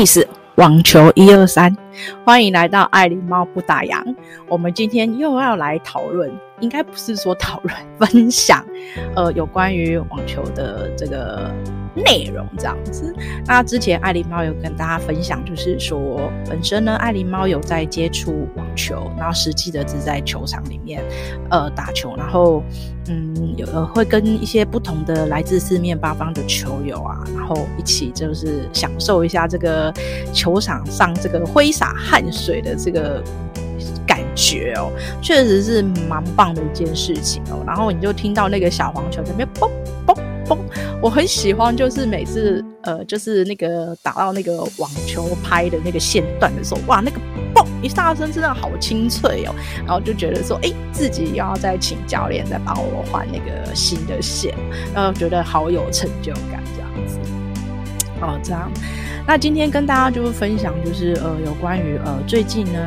意思网球一二三，欢迎来到爱狸猫不打烊。我们今天又要来讨论，应该不是说讨论，分享，呃，有关于网球的这个。内容这样子，那之前爱琳猫有跟大家分享，就是说本身呢，爱琳猫有在接触网球，然后实际的是在球场里面呃打球，然后嗯有会跟一些不同的来自四面八方的球友啊，然后一起就是享受一下这个球场上这个挥洒汗水的这个感觉哦，确实是蛮棒的一件事情哦。然后你就听到那个小黄球在那边嘣嘣。我很喜欢，就是每次呃，就是那个打到那个网球拍的那个线段的时候，哇，那个嘣一下声真的好清脆哦，然后就觉得说，哎、自己要再请教练再帮我换那个新的线，然后觉得好有成就感这样子。哦，这样，那今天跟大家就是分享，就是呃，有关于呃，最近呢，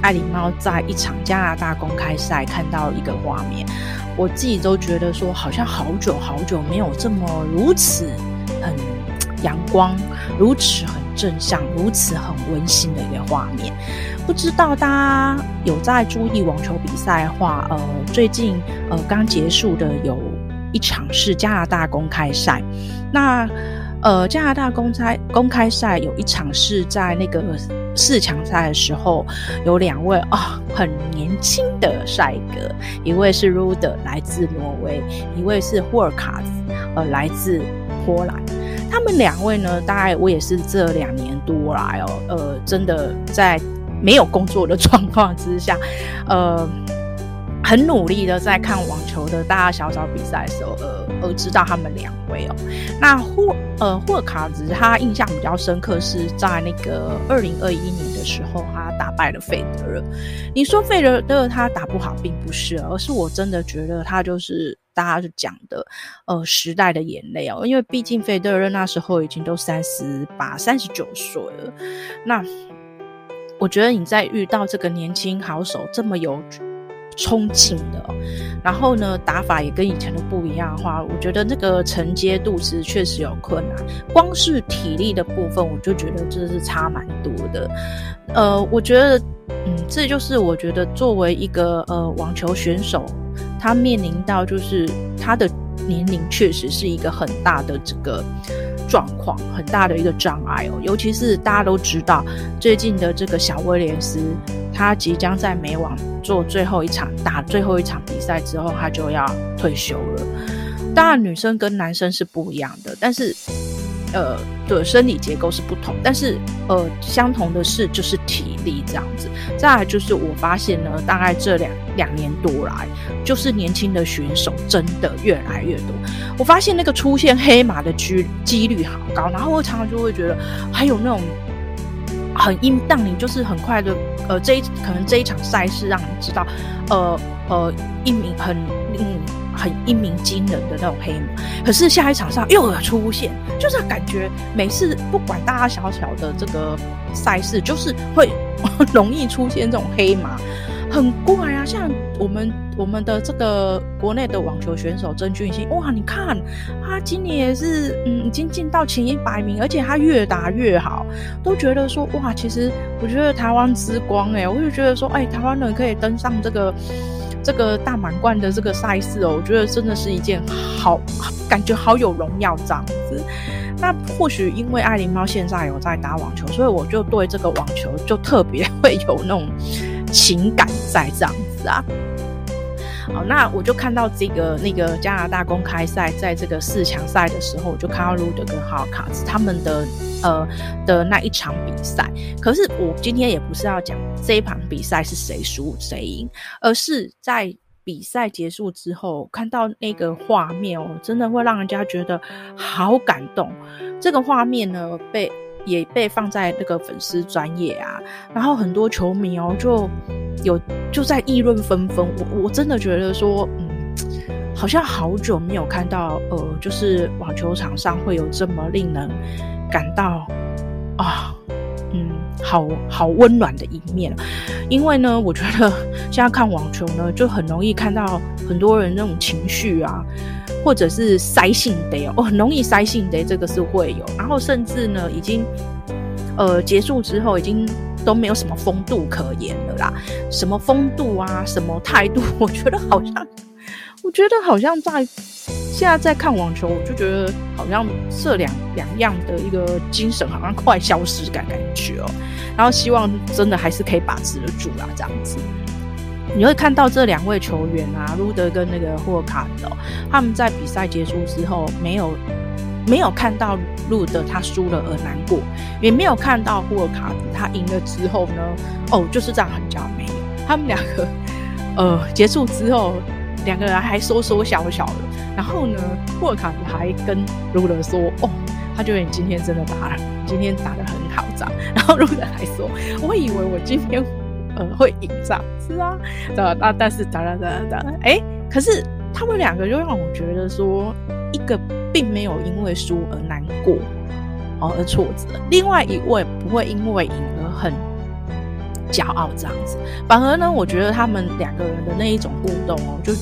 爱琳猫在一场加拿大公开赛看到一个画面。我自己都觉得说，好像好久好久没有这么如此很阳光、如此很正向、如此很温馨的一个画面。不知道大家有在注意网球比赛的话，呃，最近呃刚结束的有一场是加拿大公开赛。那呃加拿大公开公开赛有一场是在那个。四强赛的时候，有两位啊、很年轻的帅哥，一位是 Ruder，来自挪威，一位是霍尔卡，呃，来自波兰。他们两位呢，大概我也是这两年多来哦，呃，真的在没有工作的状况之下，呃。很努力的在看网球的大大小小比赛的时候，呃，而知道他们两位哦。那霍呃霍卡兹他印象比较深刻是在那个二零二一年的时候，他打败了费德勒。你说费德勒他打不好，并不是，而是我真的觉得他就是大家就讲的呃时代的眼泪哦，因为毕竟费德勒那时候已经都三十八、三十九岁了。那我觉得你在遇到这个年轻好手这么有。冲劲的，然后呢，打法也跟以前的不一样的话，我觉得那个承接度是确实有困难。光是体力的部分，我就觉得这是差蛮多的。呃，我觉得，嗯，这就是我觉得作为一个呃网球选手，他面临到就是他的年龄确实是一个很大的这个状况，很大的一个障碍哦。尤其是大家都知道，最近的这个小威廉斯。他即将在美网做最后一场，打最后一场比赛之后，他就要退休了。当然，女生跟男生是不一样的，但是，呃，的，生理结构是不同，但是，呃，相同的是就是体力这样子。再来就是我发现呢，大概这两两年多来，就是年轻的选手真的越来越多。我发现那个出现黑马的几几率好高，然后我常常就会觉得还有那种。很阴荡你就是很快的，呃，这一可能这一场赛事让你知道，呃呃，一名很嗯很一鸣惊人的那种黑马，可是下一场上又有出现，就是感觉每次不管大大小小的这个赛事，就是会 容易出现这种黑马。很怪啊，像我们我们的这个国内的网球选手曾俊欣，哇，你看他今年也是嗯已经进到前一百名，而且他越打越好，都觉得说哇，其实我觉得台湾之光哎、我就觉得说哎，台湾人可以登上这个这个大满贯的这个赛事哦，我觉得真的是一件好感觉好有荣耀这样子。那或许因为爱琳猫现在有在打网球，所以我就对这个网球就特别会有那种。情感在这样子啊，好，那我就看到这个那个加拿大公开赛，在这个四强赛的时候，我就看到鲁德跟哈卡兹他们的呃的那一场比赛。可是我今天也不是要讲这一场比赛是谁输谁赢，而是在比赛结束之后看到那个画面哦，真的会让人家觉得好感动。这个画面呢被。也被放在那个粉丝专业啊，然后很多球迷哦，就有就在议论纷纷。我我真的觉得说，嗯，好像好久没有看到，呃，就是网球场上会有这么令人感到啊，嗯，好好温暖的一面。因为呢，我觉得 现在看网球呢，就很容易看到很多人那种情绪啊。或者是塞性的哦，很容易塞性的，这个是会有。然后甚至呢，已经呃结束之后已经都没有什么风度可言了啦，什么风度啊，什么态度，我觉得好像，我觉得好像在现在在看网球，我就觉得好像这两两样的一个精神好像快消失感感觉哦，然后希望真的还是可以把持得住啦，这样子。你会看到这两位球员啊，鲁德跟那个霍尔卡德，他们在比赛结束之后，没有没有看到鲁德他输了而难过，也没有看到霍尔卡德他赢了之后呢，哦，就是这样很假美。他们两个呃结束之后，两个人还说说笑笑的，然后呢，霍尔卡还跟鲁德说，哦，他觉得你今天真的打了，今天打得很好，这样。然后鲁德还说，我以为我今天。呃，会赢这样子啊，对 吧？但是哒哒哒哒，哎，可是他们两个就让我觉得说，一个并没有因为输而难过，哦，而挫折；另外一位不会因为赢而很骄傲这样子，反而呢，我觉得他们两个人的那一种互动哦，就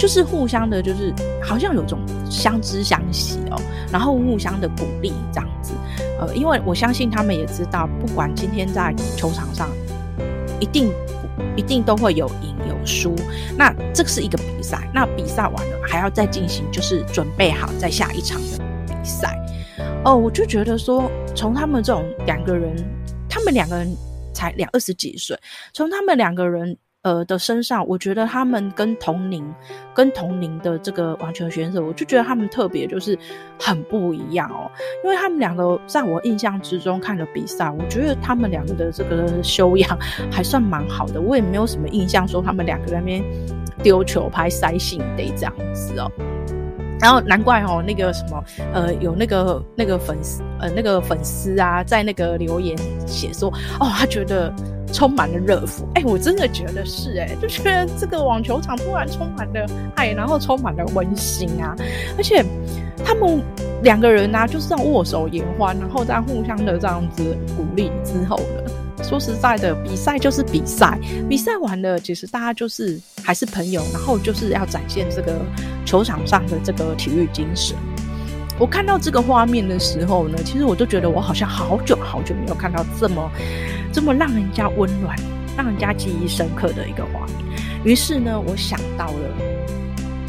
就是互相的，就是好像有种相知相惜哦，然后互相的鼓励这样子。呃，因为我相信他们也知道，不管今天在球场上。一定一定都会有赢有输，那这是一个比赛，那比赛完了还要再进行，就是准备好在下一场的比赛。哦，我就觉得说，从他们这种两个人，他们两个人才两二十几岁，从他们两个人。呃的身上，我觉得他们跟同龄、跟同龄的这个网球选手，我就觉得他们特别就是很不一样哦。因为他们两个在我印象之中看了比赛，我觉得他们两个的这个修养还算蛮好的。我也没有什么印象说他们两个在那边丢球拍 塞信得这样子哦。然后难怪哦，那个什么呃，有那个那个粉丝呃那个粉丝啊，在那个留言写说哦，他觉得。充满了热敷，哎、我真的觉得是、欸，哎，就觉得这个网球场突然充满了爱，然后充满了温馨啊，而且他们两个人啊，就是这样握手言欢，然后在互相的这样子鼓励之后呢，说实在的，比赛就是比赛，比赛完了，其实大家就是还是朋友，然后就是要展现这个球场上的这个体育精神。我看到这个画面的时候呢，其实我都觉得我好像好久好久没有看到这么这么让人家温暖、让人家记忆深刻的一个画面。于是呢，我想到了，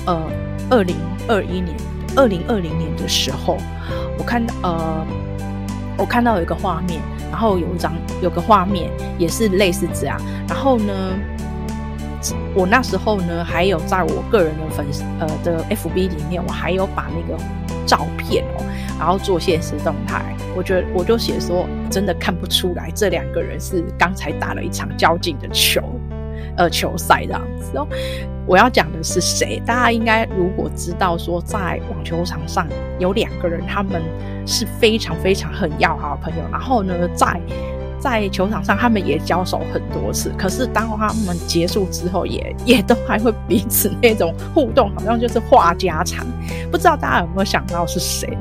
呃，二零二一年、二零二零年的时候，我看呃，我看到有一个画面，然后有一张有个画面也是类似这样，然后呢。我那时候呢，还有在我个人的粉丝呃的 FB 里面，我还有把那个照片哦，然后做现实动态。我觉得我就写说，真的看不出来这两个人是刚才打了一场交劲的球，呃，球赛这样子哦。我要讲的是谁？大家应该如果知道说，在网球场上有两个人，他们是非常非常很要好的朋友。然后呢，在在球场上，他们也交手很多次，可是当他们结束之后也，也都还会彼此那种互动，好像就是话家常。不知道大家有没有想到是谁？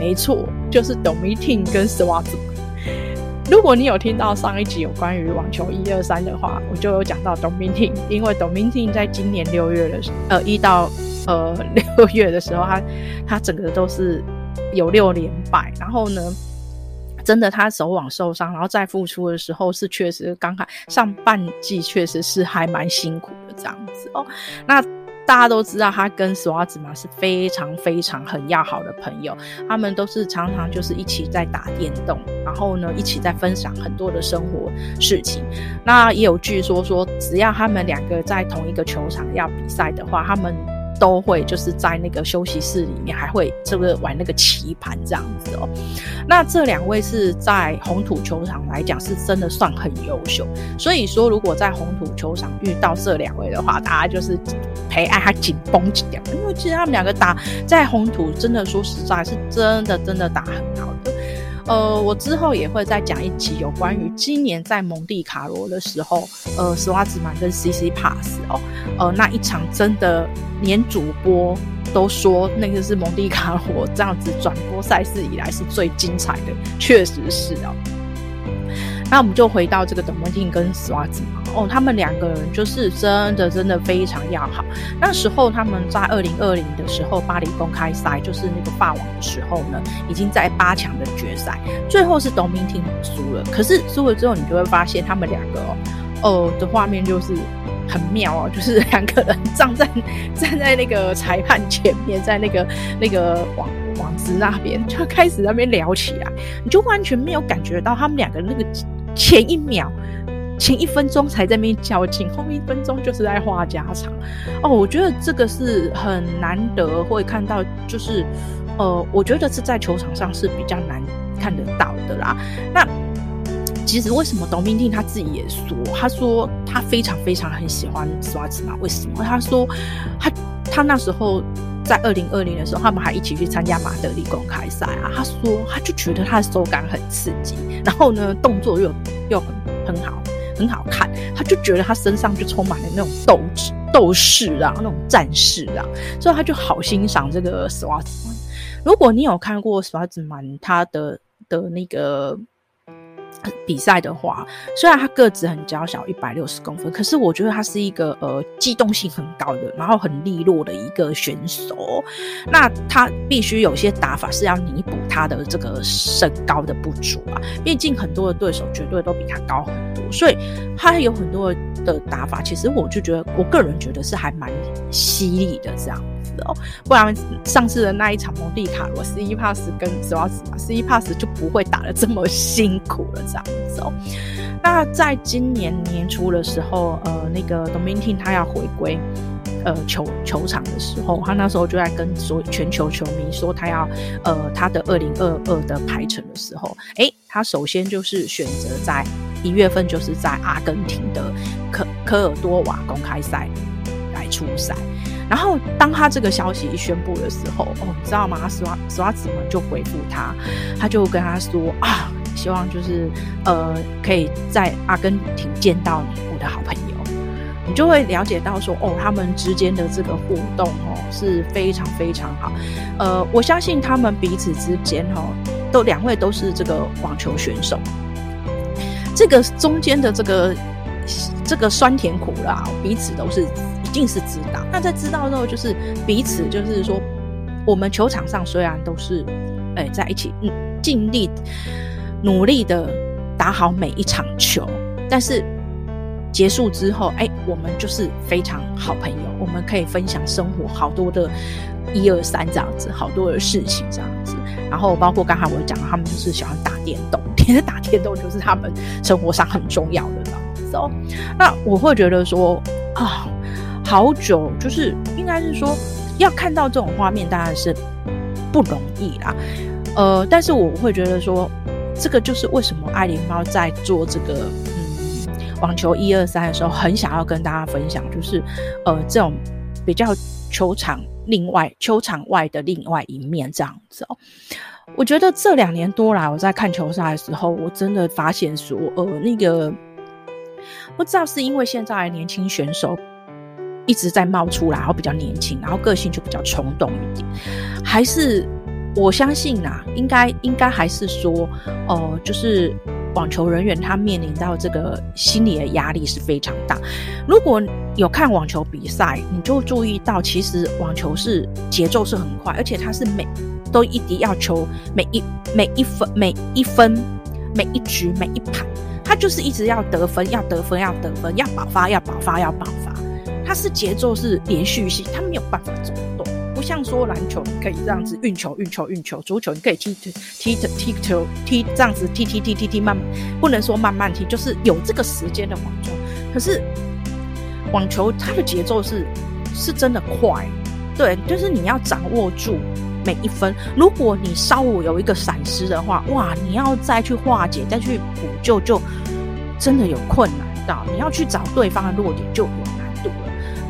没错，就是 Dominic 跟斯瓦兹。如果你有听到上一集有关于网球一二三的话，我就有讲到 Dominic，因为 Dominic 在今年六月的时呃一到呃 六月的时候，他他整个都是有六连败，然后呢。真的，他手腕受伤，然后再复出的时候是确实刚开上半季，确实是还蛮辛苦的这样子哦。那大家都知道，他跟斯瓦兹玛是非常非常很要好的朋友，他们都是常常就是一起在打电动，然后呢一起在分享很多的生活事情。那也有据说说，只要他们两个在同一个球场要比赛的话，他们。都会就是在那个休息室里面，还会这个玩那个棋盘这样子哦。那这两位是在红土球场来讲，是真的算很优秀。所以说，如果在红土球场遇到这两位的话，大家就是陪爱他紧绷紧点，因为其实他们两个打在红土，真的说实在，是真的真的打很好。呃，我之后也会再讲一集有关于今年在蒙地卡罗的时候，呃，石瓦兹曼跟 CC Pass 哦，呃，那一场真的连主播都说那个是蒙地卡罗这样子转播赛事以来是最精彩的，确实是哦。那我们就回到这个董文婷跟史瓦兹嘛，哦，他们两个人就是真的真的非常要好。那时候他们在二零二零的时候巴黎公开赛，就是那个霸王的时候呢，已经在八强的决赛，最后是董文婷输了。可是输了之后，你就会发现他们两个哦，哦的画面就是很妙哦，就是两个人站在站在那个裁判前面，在那个那个网。网子那边就开始那边聊起来，你就完全没有感觉到他们两个那个前一秒、前一分钟才在那边较劲，后面一分钟就是在话家常。哦，我觉得这个是很难得会看到，就是呃，我觉得是在球场上是比较难看得到的啦。那其实为什么董明静他自己也说，他说他非常非常很喜欢斯瓦兹嘛？为什么？他说他他那时候。在二零二零的时候，他们还一起去参加马德里公开赛啊。他说，他就觉得他的手感很刺激，然后呢，动作又又很很好，很好看。他就觉得他身上就充满了那种斗志、斗士啊，那种战士啊，所以他就好欣赏这个史瓦兹曼。如果你有看过史瓦兹曼他的的那个。比赛的话，虽然他个子很娇小，一百六十公分，可是我觉得他是一个呃机动性很高的，然后很利落的一个选手。那他必须有些打法是要弥补他的这个身高的不足啊，毕竟很多的对手绝对都比他高很多，所以他有很多的打法。其实我就觉得，我个人觉得是还蛮犀利的这样哦。不然上次的那一场蒙地卡罗，斯伊帕斯跟斯瓦兹嘛，斯伊帕斯就不会打得这么辛苦了。这样子哦，那在今年年初的时候，呃，那个 Dominic 他要回归呃球球场的时候，他那时候就在跟所全球球迷说，他要呃他的二零二二的排程的时候，诶，他首先就是选择在一月份就是在阿根廷的科科尔多瓦公开赛来出赛，然后当他这个消息一宣布的时候，哦，你知道吗？斯瓦斯瓦兹们就回复他，他就跟他说啊。希望就是呃，可以在阿根廷见到你，我的好朋友，你就会了解到说，哦，他们之间的这个互动哦是非常非常好。呃，我相信他们彼此之间哈，都两位都是这个网球选手，这个中间的这个这个酸甜苦辣，彼此都是一定是知道。那在知道之后，就是彼此就是说，我们球场上虽然都是哎在一起，嗯，尽力。努力的打好每一场球，但是结束之后，哎、我们就是非常好朋友，我们可以分享生活好多的一二三这样子，好多的事情这样子。然后包括刚才我讲，他们就是喜欢打电动，其实打电动就是他们生活上很重要的这样子哦。那我会觉得说啊，好久就是应该是说要看到这种画面，当然是不容易啦。呃，但是我会觉得说。这个就是为什么爱琳猫在做这个嗯网球一二三的时候，很想要跟大家分享，就是呃这种比较球场另外球场外的另外一面这样子哦。我觉得这两年多来，我在看球赛的时候，我真的发现说，呃那个不知道是因为现在的年轻选手一直在冒出来，然后比较年轻，然后个性就比较冲动一点，还是。我相信啊，应该应该还是说，呃，就是网球人员他面临到这个心理的压力是非常大。如果有看网球比赛，你就注意到，其实网球是节奏是很快，而且它是每都一定要求每一每一分每一分每一局每一盘，它就是一直要得分，要得分，要得分，要爆发，要爆发，要爆发。它是节奏是连续性，它没有办法走动。不像说篮球你可以这样子运球运球运球，足球你可以踢踢踢踢球踢这样子踢踢踢踢踢慢慢，不能说慢慢踢，就是有这个时间的网球。可是网球它的节奏是是真的快，对，就是你要掌握住每一分。如果你稍微有一个闪失的话，哇，你要再去化解再去补救，就真的有困难到，你要去找对方的弱点就有。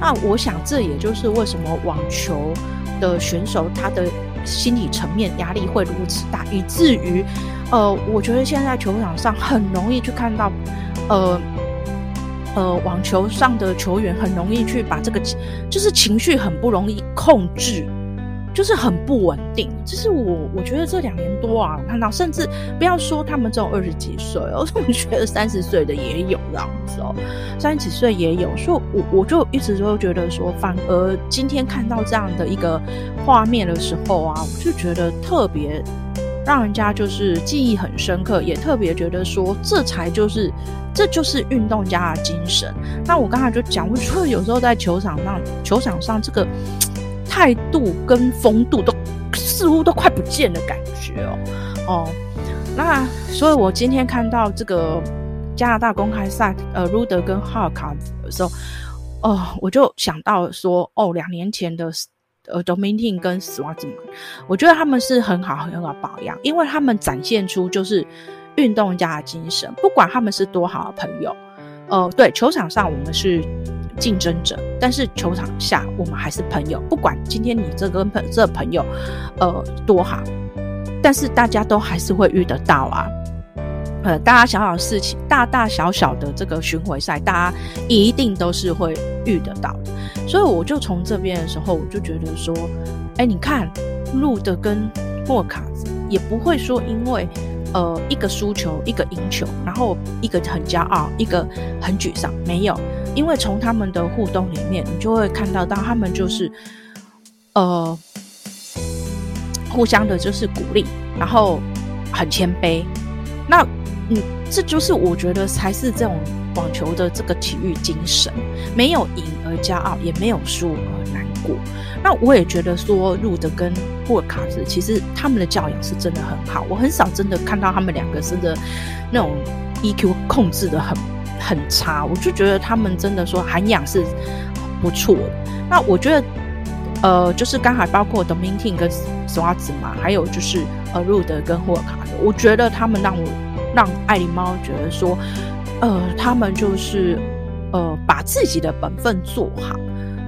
那我想这也就是为什么网球。的选手，他的心理层面压力会如此大，以至于，呃，我觉得现在球场上很容易去看到，呃，呃，网球上的球员很容易去把这个，就是情绪很不容易控制，就是很不稳定。就是我我觉得这两年多啊，我看到甚至不要说他们这种二十几岁哦，我觉得三十岁的也有这样子哦，三十几岁也有。所以我我就一直都觉得说，反而今天看到这样的一个画面的时候啊，我就觉得特别。让人家就是记忆很深刻，也特别觉得说，这才就是，这就是运动家的精神。那我刚才就讲，我觉得有时候在球场上，球场上这个态度跟风度都似乎都快不见的感觉哦。哦，那所以我今天看到这个加拿大公开赛，呃，鲁德跟哈尔卡的时候，哦，我就想到说，哦，两年前的。呃，Dominic 跟斯瓦兹曼，我觉得他们是很好很好保养，因为他们展现出就是运动家的精神。不管他们是多好的朋友，呃，对，球场上我们是竞争者，但是球场下我们还是朋友。不管今天你这个朋这朋友，呃，多好，但是大家都还是会遇得到啊。呃，大大小小事情，大大小小的这个巡回赛，大家一定都是会遇得到的。所以我就从这边的时候，我就觉得说，哎，你看，路德跟莫卡也不会说因为呃一个输球，一个赢球，然后一个很骄傲，一个很沮丧，没有，因为从他们的互动里面，你就会看到到他们就是呃互相的就是鼓励，然后很谦卑，那。嗯，这就是我觉得才是这种网球的这个体育精神，没有赢而骄傲，也没有输而难过。那我也觉得说，路德跟霍卡斯其实他们的教养是真的很好，我很少真的看到他们两个真的那种 EQ 控制的很很差，我就觉得他们真的说涵养是不错的。那我觉得，呃，就是刚才包括 Dominic 跟斯瓦兹嘛，还有就是呃鲁德跟霍尔卡兹，我觉得他们让我。让爱丽猫觉得说，呃，他们就是，呃，把自己的本分做好，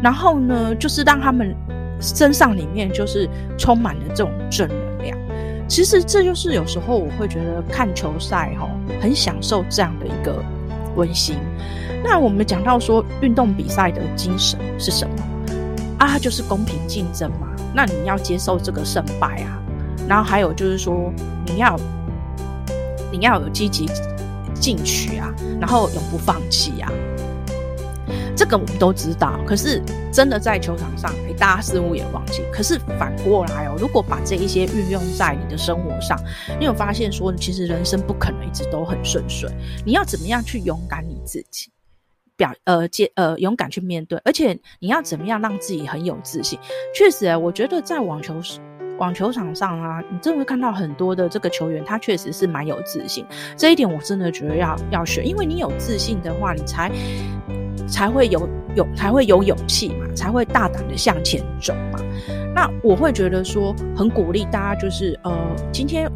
然后呢，就是让他们身上里面就是充满了这种正能量。其实这就是有时候我会觉得看球赛哈，很享受这样的一个温馨。那我们讲到说运动比赛的精神是什么啊？就是公平竞争嘛。那你要接受这个胜败啊，然后还有就是说你要。你要有积极进取啊，然后永不放弃啊，这个我们都知道。可是真的在球场上，哎，大家似乎也忘记。可是反过来哦，如果把这一些运用在你的生活上，你有发现说，其实人生不可能一直都很顺遂。你要怎么样去勇敢你自己，表呃接呃勇敢去面对，而且你要怎么样让自己很有自信。确实，我觉得在网球网球场上啊，你真的会看到很多的这个球员，他确实是蛮有自信。这一点我真的觉得要要学，因为你有自信的话，你才才会有勇，才会有勇气嘛，才会大胆的向前走嘛。那我会觉得说，很鼓励大家，就是呃，今天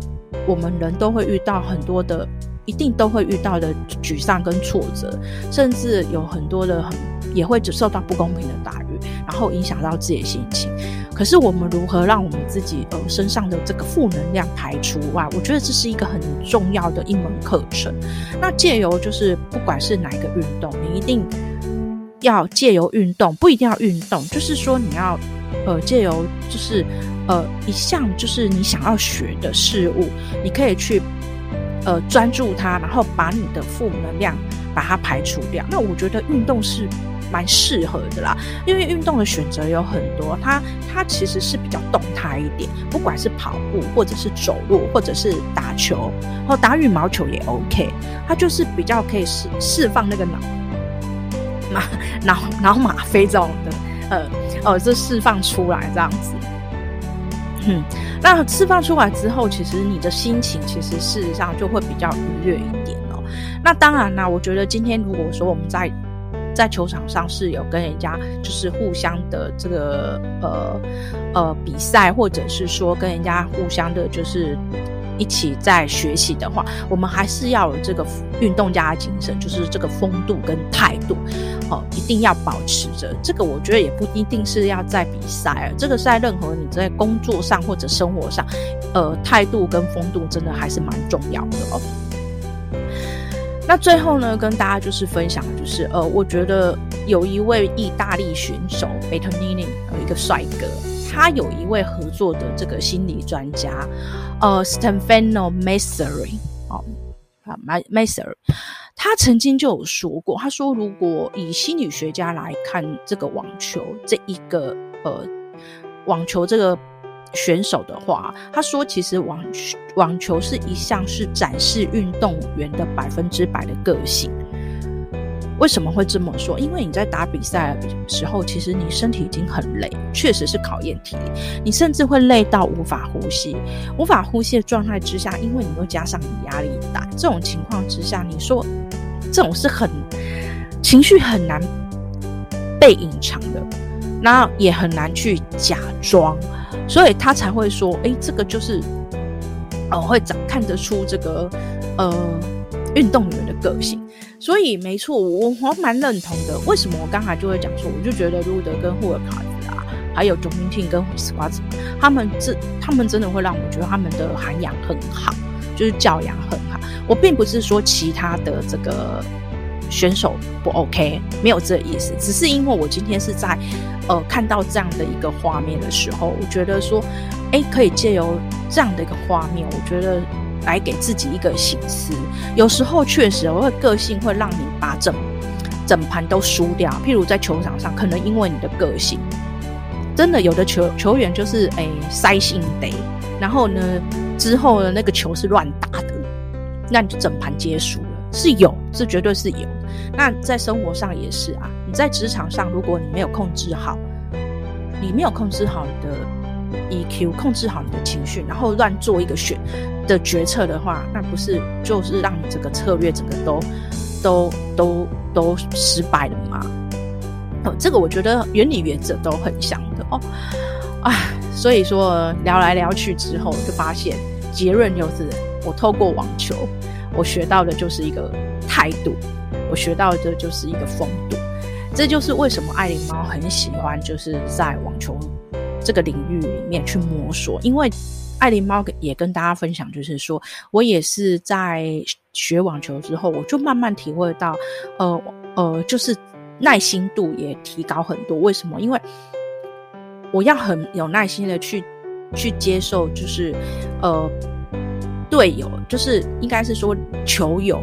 我们人都会遇到很多的，一定都会遇到的沮丧跟挫折，甚至有很多的很也会只受到不公平的待遇，然后影响到自己的心情。可是我们如何让我们自己呃身上的这个负能量排除外？我觉得这是一个很重要的一门课程。那借由就是不管是哪一个运动，你一定要借由运动，不一定要运动，就是说你要呃借由就是呃一项就是你想要学的事物，你可以去呃专注它，然后把你的负能量把它排除掉。那我觉得运动是。蛮适合的啦，因为运动的选择有很多，它它其实是比较动态一点，不管是跑步，或者是走路，或者是打球，或打羽毛球也 OK，它就是比较可以释释放那个脑 脑脑脑吗啡这种的，呃呃，这释放出来这样子，嗯，那释放出来之后，其实你的心情其实事实上就会比较愉悦一点哦。那当然啦，我觉得今天如果说我们在在球场上是有跟人家就是互相的这个呃呃比赛，或者是说跟人家互相的，就是一起在学习的话，我们还是要有这个运动家的精神，就是这个风度跟态度，哦，一定要保持着。这个我觉得也不一定是要在比赛，这个是在任何你在工作上或者生活上，呃，态度跟风度真的还是蛮重要的哦。那最后呢，跟大家就是分享，就是呃，我觉得有一位意大利选手贝特尼尼，有一个帅哥，他有一位合作的这个心理专家，呃，Stefano Messeri，哦，啊，Massari，他曾经就有说过，他说如果以心理学家来看这个网球这一个呃网球这个选手的话，他说其实网网球是一项是展示运动员的百分之百的个性。为什么会这么说？因为你在打比赛的时候，其实你身体已经很累，确实是考验体力。你甚至会累到无法呼吸，无法呼吸的状态之下，因为你又加上你压力大，这种情况之下，你说这种是很情绪很难被隐藏的，那也很难去假装，所以他才会说：“哎，这个就是哦，会长看得出这个呃运动员的个性。”所以没错，我我蛮认同的。为什么我刚才就会讲说，我就觉得路德跟霍尔卡兹啊，还有 Dominic 跟斯瓜子，他们这他们真的会让我觉得他们的涵养很好，就是教养很好。我并不是说其他的这个选手不 OK，没有这个意思，只是因为我今天是在呃看到这样的一个画面的时候，我觉得说，哎，可以借由这样的一个画面，我觉得。来给自己一个醒思，有时候确实我会个性会让你把整整盘都输掉。譬如在球场上，可能因为你的个性，真的有的球球员就是诶塞性得，然后呢之后呢那个球是乱打的，那你就整盘皆输了，是有，是绝对是有。那在生活上也是啊，你在职场上，如果你没有控制好，你没有控制好你的。EQ 控制好你的情绪，然后乱做一个选的决策的话，那不是就是让你这个策略整个都都都都失败了吗？哦，这个我觉得原理原则都很像的哦。哎，所以说聊来聊去之后，就发现结论就是，我透过网球，我学到的就是一个态度，我学到的就是一个风度。这就是为什么爱琳猫很喜欢，就是在网球。这个领域里面去摸索，因为爱琳猫也跟大家分享，就是说我也是在学网球之后，我就慢慢体会到，呃呃，就是耐心度也提高很多。为什么？因为我要很有耐心的去去接受，就是呃队友，就是应该是说球友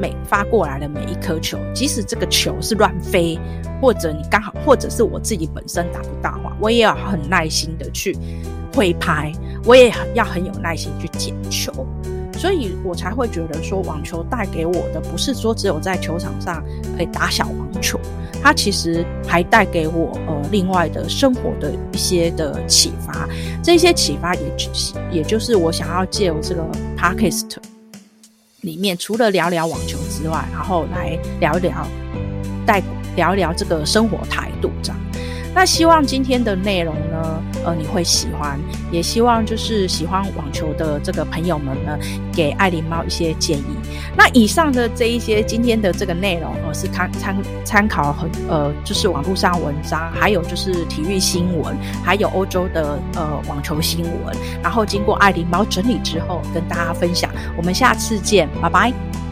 每发过来的每一颗球，即使这个球是乱飞。或者你刚好，或者是我自己本身打不到话，我也要很耐心的去挥拍，我也要很有耐心去捡球，所以我才会觉得说，网球带给我的不是说只有在球场上可以打小网球，它其实还带给我呃另外的生活的一些的启发，这些启发也也就是我想要借由这个 podcast 里面，除了聊聊网球之外，然后来聊一聊带。聊一聊这个生活态度，这样。那希望今天的内容呢，呃，你会喜欢，也希望就是喜欢网球的这个朋友们呢，给爱琳猫一些建议。那以上的这一些今天的这个内容，呃，是参参参考很呃，就是网络上文章，还有就是体育新闻，还有欧洲的呃网球新闻，然后经过爱琳猫整理之后跟大家分享。我们下次见，拜拜。